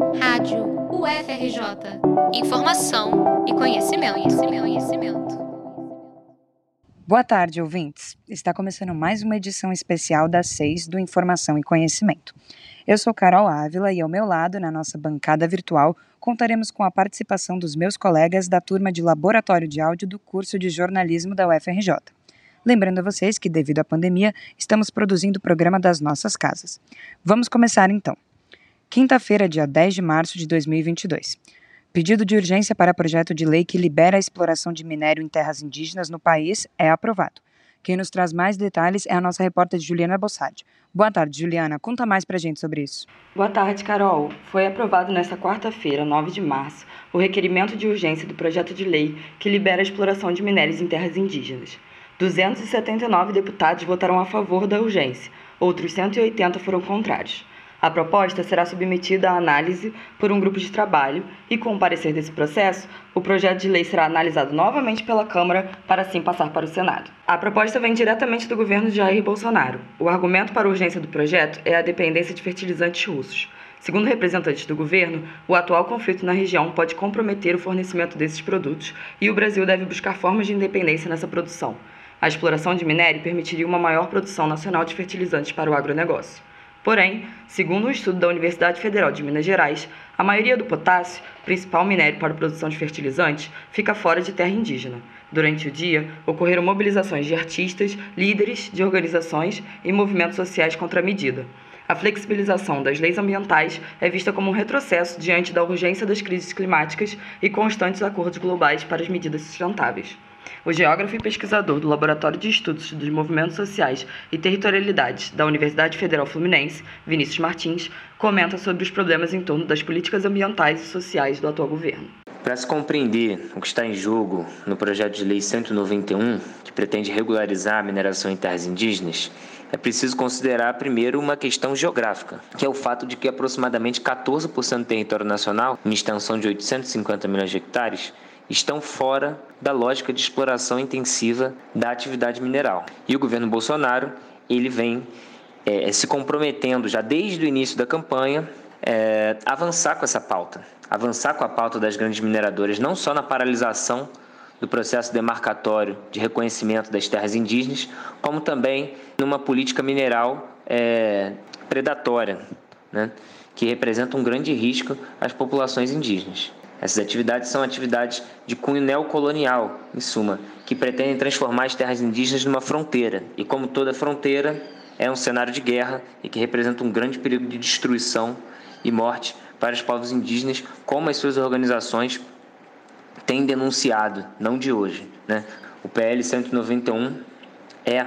Rádio UFRJ. Informação e conhecimento, conhecimento, conhecimento. Boa tarde, ouvintes. Está começando mais uma edição especial das seis do Informação e Conhecimento. Eu sou Carol Ávila e ao meu lado, na nossa bancada virtual, contaremos com a participação dos meus colegas da turma de Laboratório de Áudio do curso de jornalismo da UFRJ. Lembrando a vocês que, devido à pandemia, estamos produzindo o programa das nossas casas. Vamos começar então. Quinta-feira, dia 10 de março de 2022. Pedido de urgência para projeto de lei que libera a exploração de minério em terras indígenas no país é aprovado. Quem nos traz mais detalhes é a nossa repórter Juliana Bossadi. Boa tarde, Juliana. Conta mais pra gente sobre isso. Boa tarde, Carol. Foi aprovado nesta quarta-feira, 9 de março, o requerimento de urgência do projeto de lei que libera a exploração de minérios em terras indígenas. 279 deputados votaram a favor da urgência, outros 180 foram contrários. A proposta será submetida à análise por um grupo de trabalho e, com o parecer desse processo, o projeto de lei será analisado novamente pela Câmara para assim passar para o Senado. A proposta vem diretamente do governo de Jair Bolsonaro. O argumento para a urgência do projeto é a dependência de fertilizantes russos. Segundo representantes do governo, o atual conflito na região pode comprometer o fornecimento desses produtos e o Brasil deve buscar formas de independência nessa produção. A exploração de minério permitiria uma maior produção nacional de fertilizantes para o agronegócio. Porém, segundo um estudo da Universidade Federal de Minas Gerais, a maioria do potássio, principal minério para a produção de fertilizantes, fica fora de terra indígena. Durante o dia, ocorreram mobilizações de artistas, líderes de organizações e movimentos sociais contra a medida. A flexibilização das leis ambientais é vista como um retrocesso diante da urgência das crises climáticas e constantes acordos globais para as medidas sustentáveis. O geógrafo e pesquisador do Laboratório de Estudos dos Movimentos Sociais e Territorialidades da Universidade Federal Fluminense, Vinícius Martins, comenta sobre os problemas em torno das políticas ambientais e sociais do atual governo. Para se compreender o que está em jogo no projeto de lei 191, que pretende regularizar a mineração em terras indígenas, é preciso considerar primeiro uma questão geográfica, que é o fato de que aproximadamente 14% do território nacional, em extensão de 850 milhões de hectares, estão fora da lógica de exploração intensiva da atividade mineral. E o governo Bolsonaro ele vem é, se comprometendo já desde o início da campanha é, avançar com essa pauta, avançar com a pauta das grandes mineradoras, não só na paralisação do processo demarcatório de reconhecimento das terras indígenas, como também numa política mineral é, predatória, né, que representa um grande risco às populações indígenas. Essas atividades são atividades de cunho neocolonial, em suma, que pretendem transformar as terras indígenas numa fronteira. E como toda fronteira, é um cenário de guerra e que representa um grande perigo de destruição e morte para os povos indígenas, como as suas organizações têm denunciado, não de hoje. Né? O PL 191 é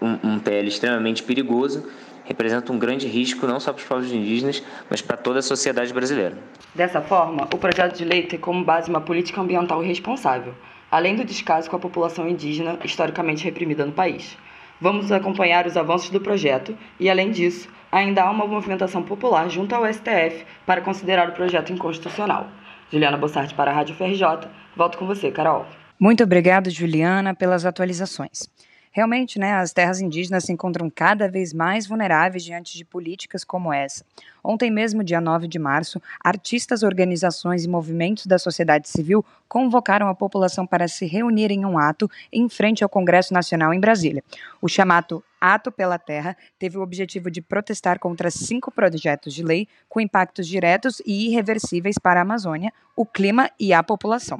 um, um PL extremamente perigoso representa um grande risco não só para os povos indígenas, mas para toda a sociedade brasileira. Dessa forma, o projeto de lei tem como base uma política ambiental responsável, além do descaso com a população indígena historicamente reprimida no país. Vamos acompanhar os avanços do projeto e, além disso, ainda há uma movimentação popular junto ao STF para considerar o projeto inconstitucional. Juliana Bossart para a Rádio FRJ. Volto com você, Carol. Muito obrigado, Juliana, pelas atualizações. Realmente, né, as terras indígenas se encontram cada vez mais vulneráveis diante de políticas como essa. Ontem mesmo, dia 9 de março, artistas, organizações e movimentos da sociedade civil convocaram a população para se reunir em um ato em frente ao Congresso Nacional em Brasília. O chamado Ato pela Terra teve o objetivo de protestar contra cinco projetos de lei com impactos diretos e irreversíveis para a Amazônia, o clima e a população.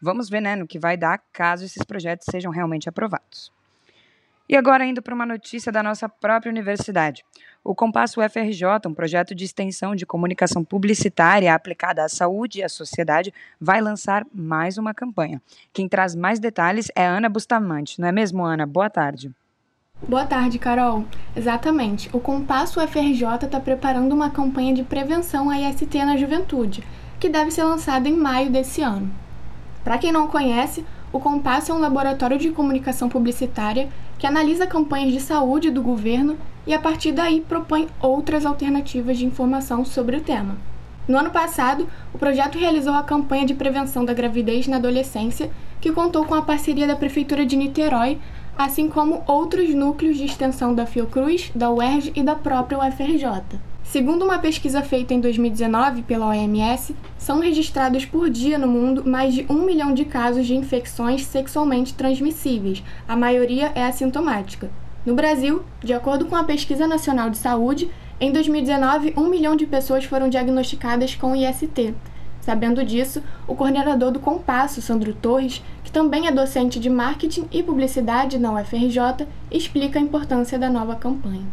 Vamos ver né, no que vai dar caso esses projetos sejam realmente aprovados. E agora indo para uma notícia da nossa própria universidade. O Compasso UFRJ, um projeto de extensão de comunicação publicitária aplicada à saúde e à sociedade, vai lançar mais uma campanha. Quem traz mais detalhes é Ana Bustamante, não é mesmo, Ana? Boa tarde. Boa tarde, Carol. Exatamente. O Compasso UFRJ está preparando uma campanha de prevenção à IST na juventude, que deve ser lançada em maio desse ano. Para quem não conhece, o Compasso é um laboratório de comunicação publicitária que analisa campanhas de saúde do governo e, a partir daí, propõe outras alternativas de informação sobre o tema. No ano passado, o projeto realizou a campanha de prevenção da gravidez na adolescência, que contou com a parceria da Prefeitura de Niterói, assim como outros núcleos de extensão da Fiocruz, da UERJ e da própria UFRJ. Segundo uma pesquisa feita em 2019 pela OMS, são registrados por dia no mundo mais de um milhão de casos de infecções sexualmente transmissíveis, a maioria é assintomática. No Brasil, de acordo com a Pesquisa Nacional de Saúde, em 2019, um milhão de pessoas foram diagnosticadas com IST. Sabendo disso, o coordenador do Compasso, Sandro Torres, que também é docente de marketing e publicidade na UFRJ, explica a importância da nova campanha.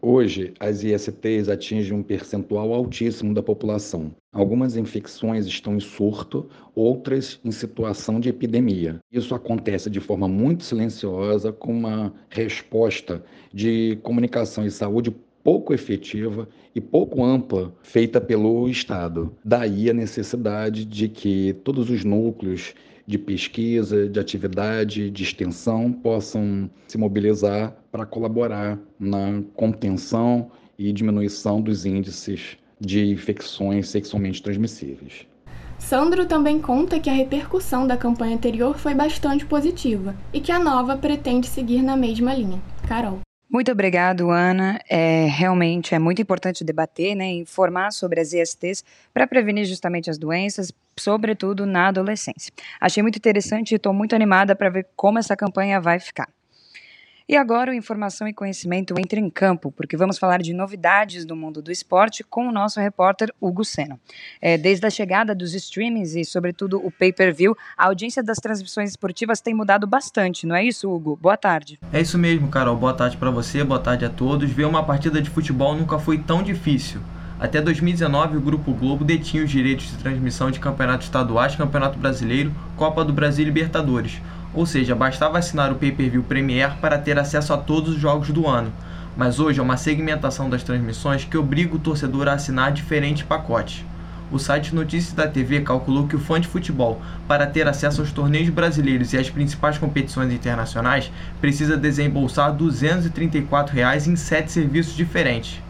Hoje, as ISTs atingem um percentual altíssimo da população. Algumas infecções estão em surto, outras em situação de epidemia. Isso acontece de forma muito silenciosa, com uma resposta de comunicação e saúde pouco efetiva e pouco ampla feita pelo Estado. Daí a necessidade de que todos os núcleos de pesquisa, de atividade, de extensão possam se mobilizar para colaborar na contenção e diminuição dos índices de infecções sexualmente transmissíveis. Sandro também conta que a repercussão da campanha anterior foi bastante positiva e que a nova pretende seguir na mesma linha. Carol. Muito obrigado, Ana. É, realmente é muito importante debater, né, informar sobre as ISTs para prevenir justamente as doenças, sobretudo na adolescência. Achei muito interessante e estou muito animada para ver como essa campanha vai ficar. E agora o Informação e Conhecimento entra em campo, porque vamos falar de novidades do mundo do esporte com o nosso repórter Hugo Sena. É, desde a chegada dos streamings e, sobretudo, o pay-per-view, a audiência das transmissões esportivas tem mudado bastante, não é isso, Hugo? Boa tarde. É isso mesmo, Carol. Boa tarde para você, boa tarde a todos. Ver uma partida de futebol nunca foi tão difícil. Até 2019, o Grupo Globo detinha os direitos de transmissão de campeonatos estaduais, Campeonato Brasileiro, Copa do Brasil e Libertadores ou seja, bastava assinar o pay-per-view Premier para ter acesso a todos os jogos do ano. Mas hoje é uma segmentação das transmissões que obriga o torcedor a assinar diferentes pacotes. O site Notícias da TV calculou que o fã de futebol, para ter acesso aos torneios brasileiros e às principais competições internacionais, precisa desembolsar 234 reais em sete serviços diferentes.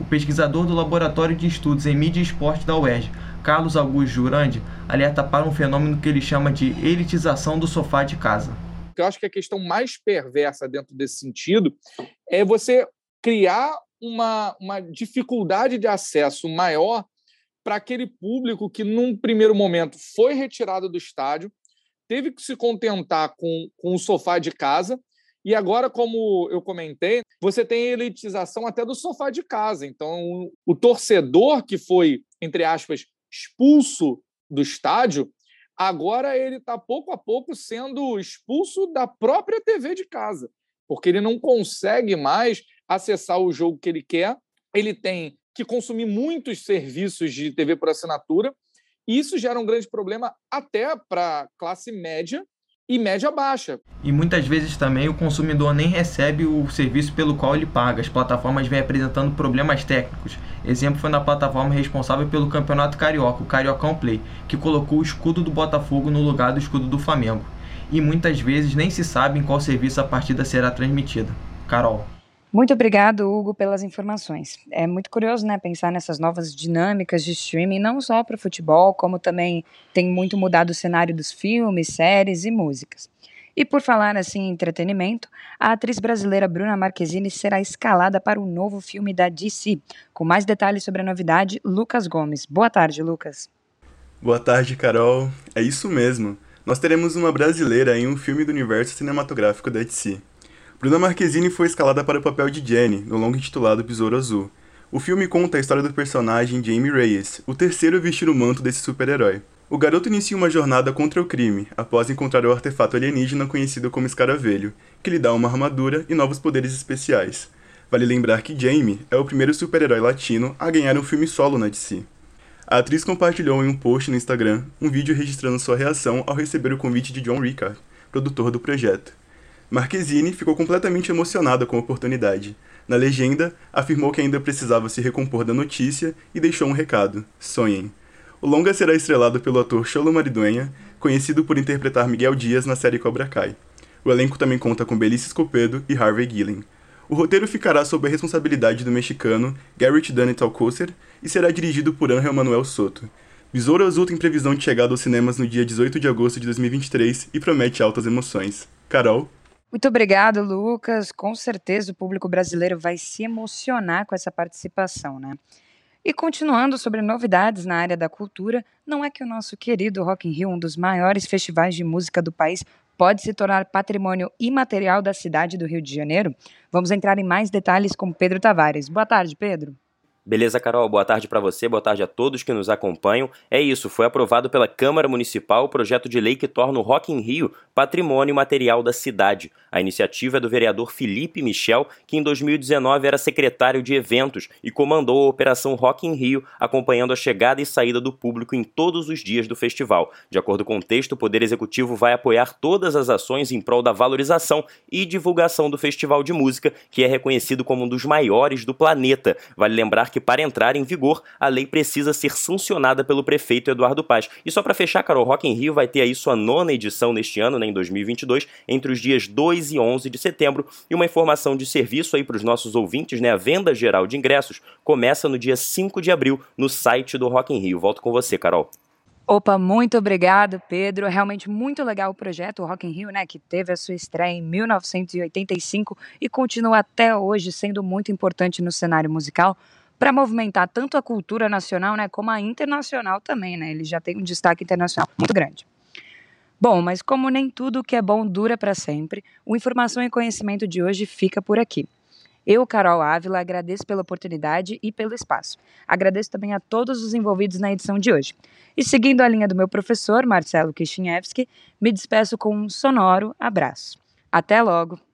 O pesquisador do Laboratório de Estudos em Mídia e Esporte da UERJ, Carlos Augusto Jurandi, alerta para um fenômeno que ele chama de elitização do sofá de casa. Eu acho que a questão mais perversa dentro desse sentido é você criar uma, uma dificuldade de acesso maior para aquele público que, num primeiro momento, foi retirado do estádio, teve que se contentar com, com o sofá de casa, e agora, como eu comentei, você tem elitização até do sofá de casa. Então, o torcedor que foi, entre aspas, expulso do estádio, agora ele está pouco a pouco sendo expulso da própria TV de casa, porque ele não consegue mais acessar o jogo que ele quer, ele tem que consumir muitos serviços de TV por assinatura, e isso gera um grande problema até para a classe média e média baixa. E muitas vezes também o consumidor nem recebe o serviço pelo qual ele paga. As plataformas vêm apresentando problemas técnicos. Exemplo foi na plataforma responsável pelo Campeonato Carioca, o Cariocão Play, que colocou o escudo do Botafogo no lugar do escudo do Flamengo. E muitas vezes nem se sabe em qual serviço a partida será transmitida. Carol. Muito obrigado, Hugo, pelas informações. É muito curioso, né, pensar nessas novas dinâmicas de streaming, não só para o futebol, como também tem muito mudado o cenário dos filmes, séries e músicas. E por falar assim em entretenimento, a atriz brasileira Bruna Marquezine será escalada para o novo filme da DC. Com mais detalhes sobre a novidade, Lucas Gomes. Boa tarde, Lucas. Boa tarde, Carol. É isso mesmo. Nós teremos uma brasileira em um filme do universo cinematográfico da DC. Bruna Marquezine foi escalada para o papel de Jenny, no longo intitulado Besouro Azul. O filme conta a história do personagem Jamie Reyes, o terceiro a vestir o manto desse super-herói. O garoto inicia uma jornada contra o crime, após encontrar o artefato alienígena conhecido como Escaravelho, que lhe dá uma armadura e novos poderes especiais. Vale lembrar que Jamie é o primeiro super-herói latino a ganhar um filme solo na DC. A atriz compartilhou em um post no Instagram um vídeo registrando sua reação ao receber o convite de John Rickard, produtor do projeto. Marquezine ficou completamente emocionada com a oportunidade. Na legenda, afirmou que ainda precisava se recompor da notícia e deixou um recado: sonhem. O longa será estrelado pelo ator Cholo Mariduenha, conhecido por interpretar Miguel Dias na série Cobra Kai. O elenco também conta com Belice Escopedo e Harvey Gillen. O roteiro ficará sob a responsabilidade do mexicano Garrett Dunnet Alcocer e será dirigido por Angel Manuel Soto. Besouro Azul tem previsão de chegada aos cinemas no dia 18 de agosto de 2023 e promete altas emoções. Carol? Muito obrigado, Lucas. Com certeza o público brasileiro vai se emocionar com essa participação, né? E continuando sobre novidades na área da cultura, não é que o nosso querido Rock in Rio, um dos maiores festivais de música do país, pode se tornar patrimônio imaterial da cidade do Rio de Janeiro? Vamos entrar em mais detalhes com Pedro Tavares. Boa tarde, Pedro. Beleza, Carol? Boa tarde para você, boa tarde a todos que nos acompanham. É isso, foi aprovado pela Câmara Municipal o projeto de lei que torna o Rock in Rio patrimônio material da cidade. A iniciativa é do vereador Felipe Michel, que em 2019 era secretário de eventos e comandou a Operação Rock in Rio, acompanhando a chegada e saída do público em todos os dias do festival. De acordo com o texto, o Poder Executivo vai apoiar todas as ações em prol da valorização e divulgação do Festival de Música, que é reconhecido como um dos maiores do planeta. Vale lembrar que para entrar em vigor, a lei precisa ser sancionada pelo prefeito Eduardo Paz. E só para fechar, Carol, Rock in Rio vai ter aí sua nona edição neste ano, né, em 2022, entre os dias 2 e 11 de setembro. E uma informação de serviço aí para os nossos ouvintes, né, a venda geral de ingressos começa no dia 5 de abril no site do Rock in Rio. Volto com você, Carol. Opa, muito obrigado, Pedro. Realmente muito legal o projeto Rock in Rio, né, que teve a sua estreia em 1985 e continua até hoje sendo muito importante no cenário musical para movimentar tanto a cultura nacional, né, como a internacional também, né? Ele já tem um destaque internacional muito grande. Bom, mas como nem tudo que é bom dura para sempre, o Informação e Conhecimento de hoje fica por aqui. Eu, Carol Ávila, agradeço pela oportunidade e pelo espaço. Agradeço também a todos os envolvidos na edição de hoje. E seguindo a linha do meu professor, Marcelo Kishinevski, me despeço com um sonoro abraço. Até logo!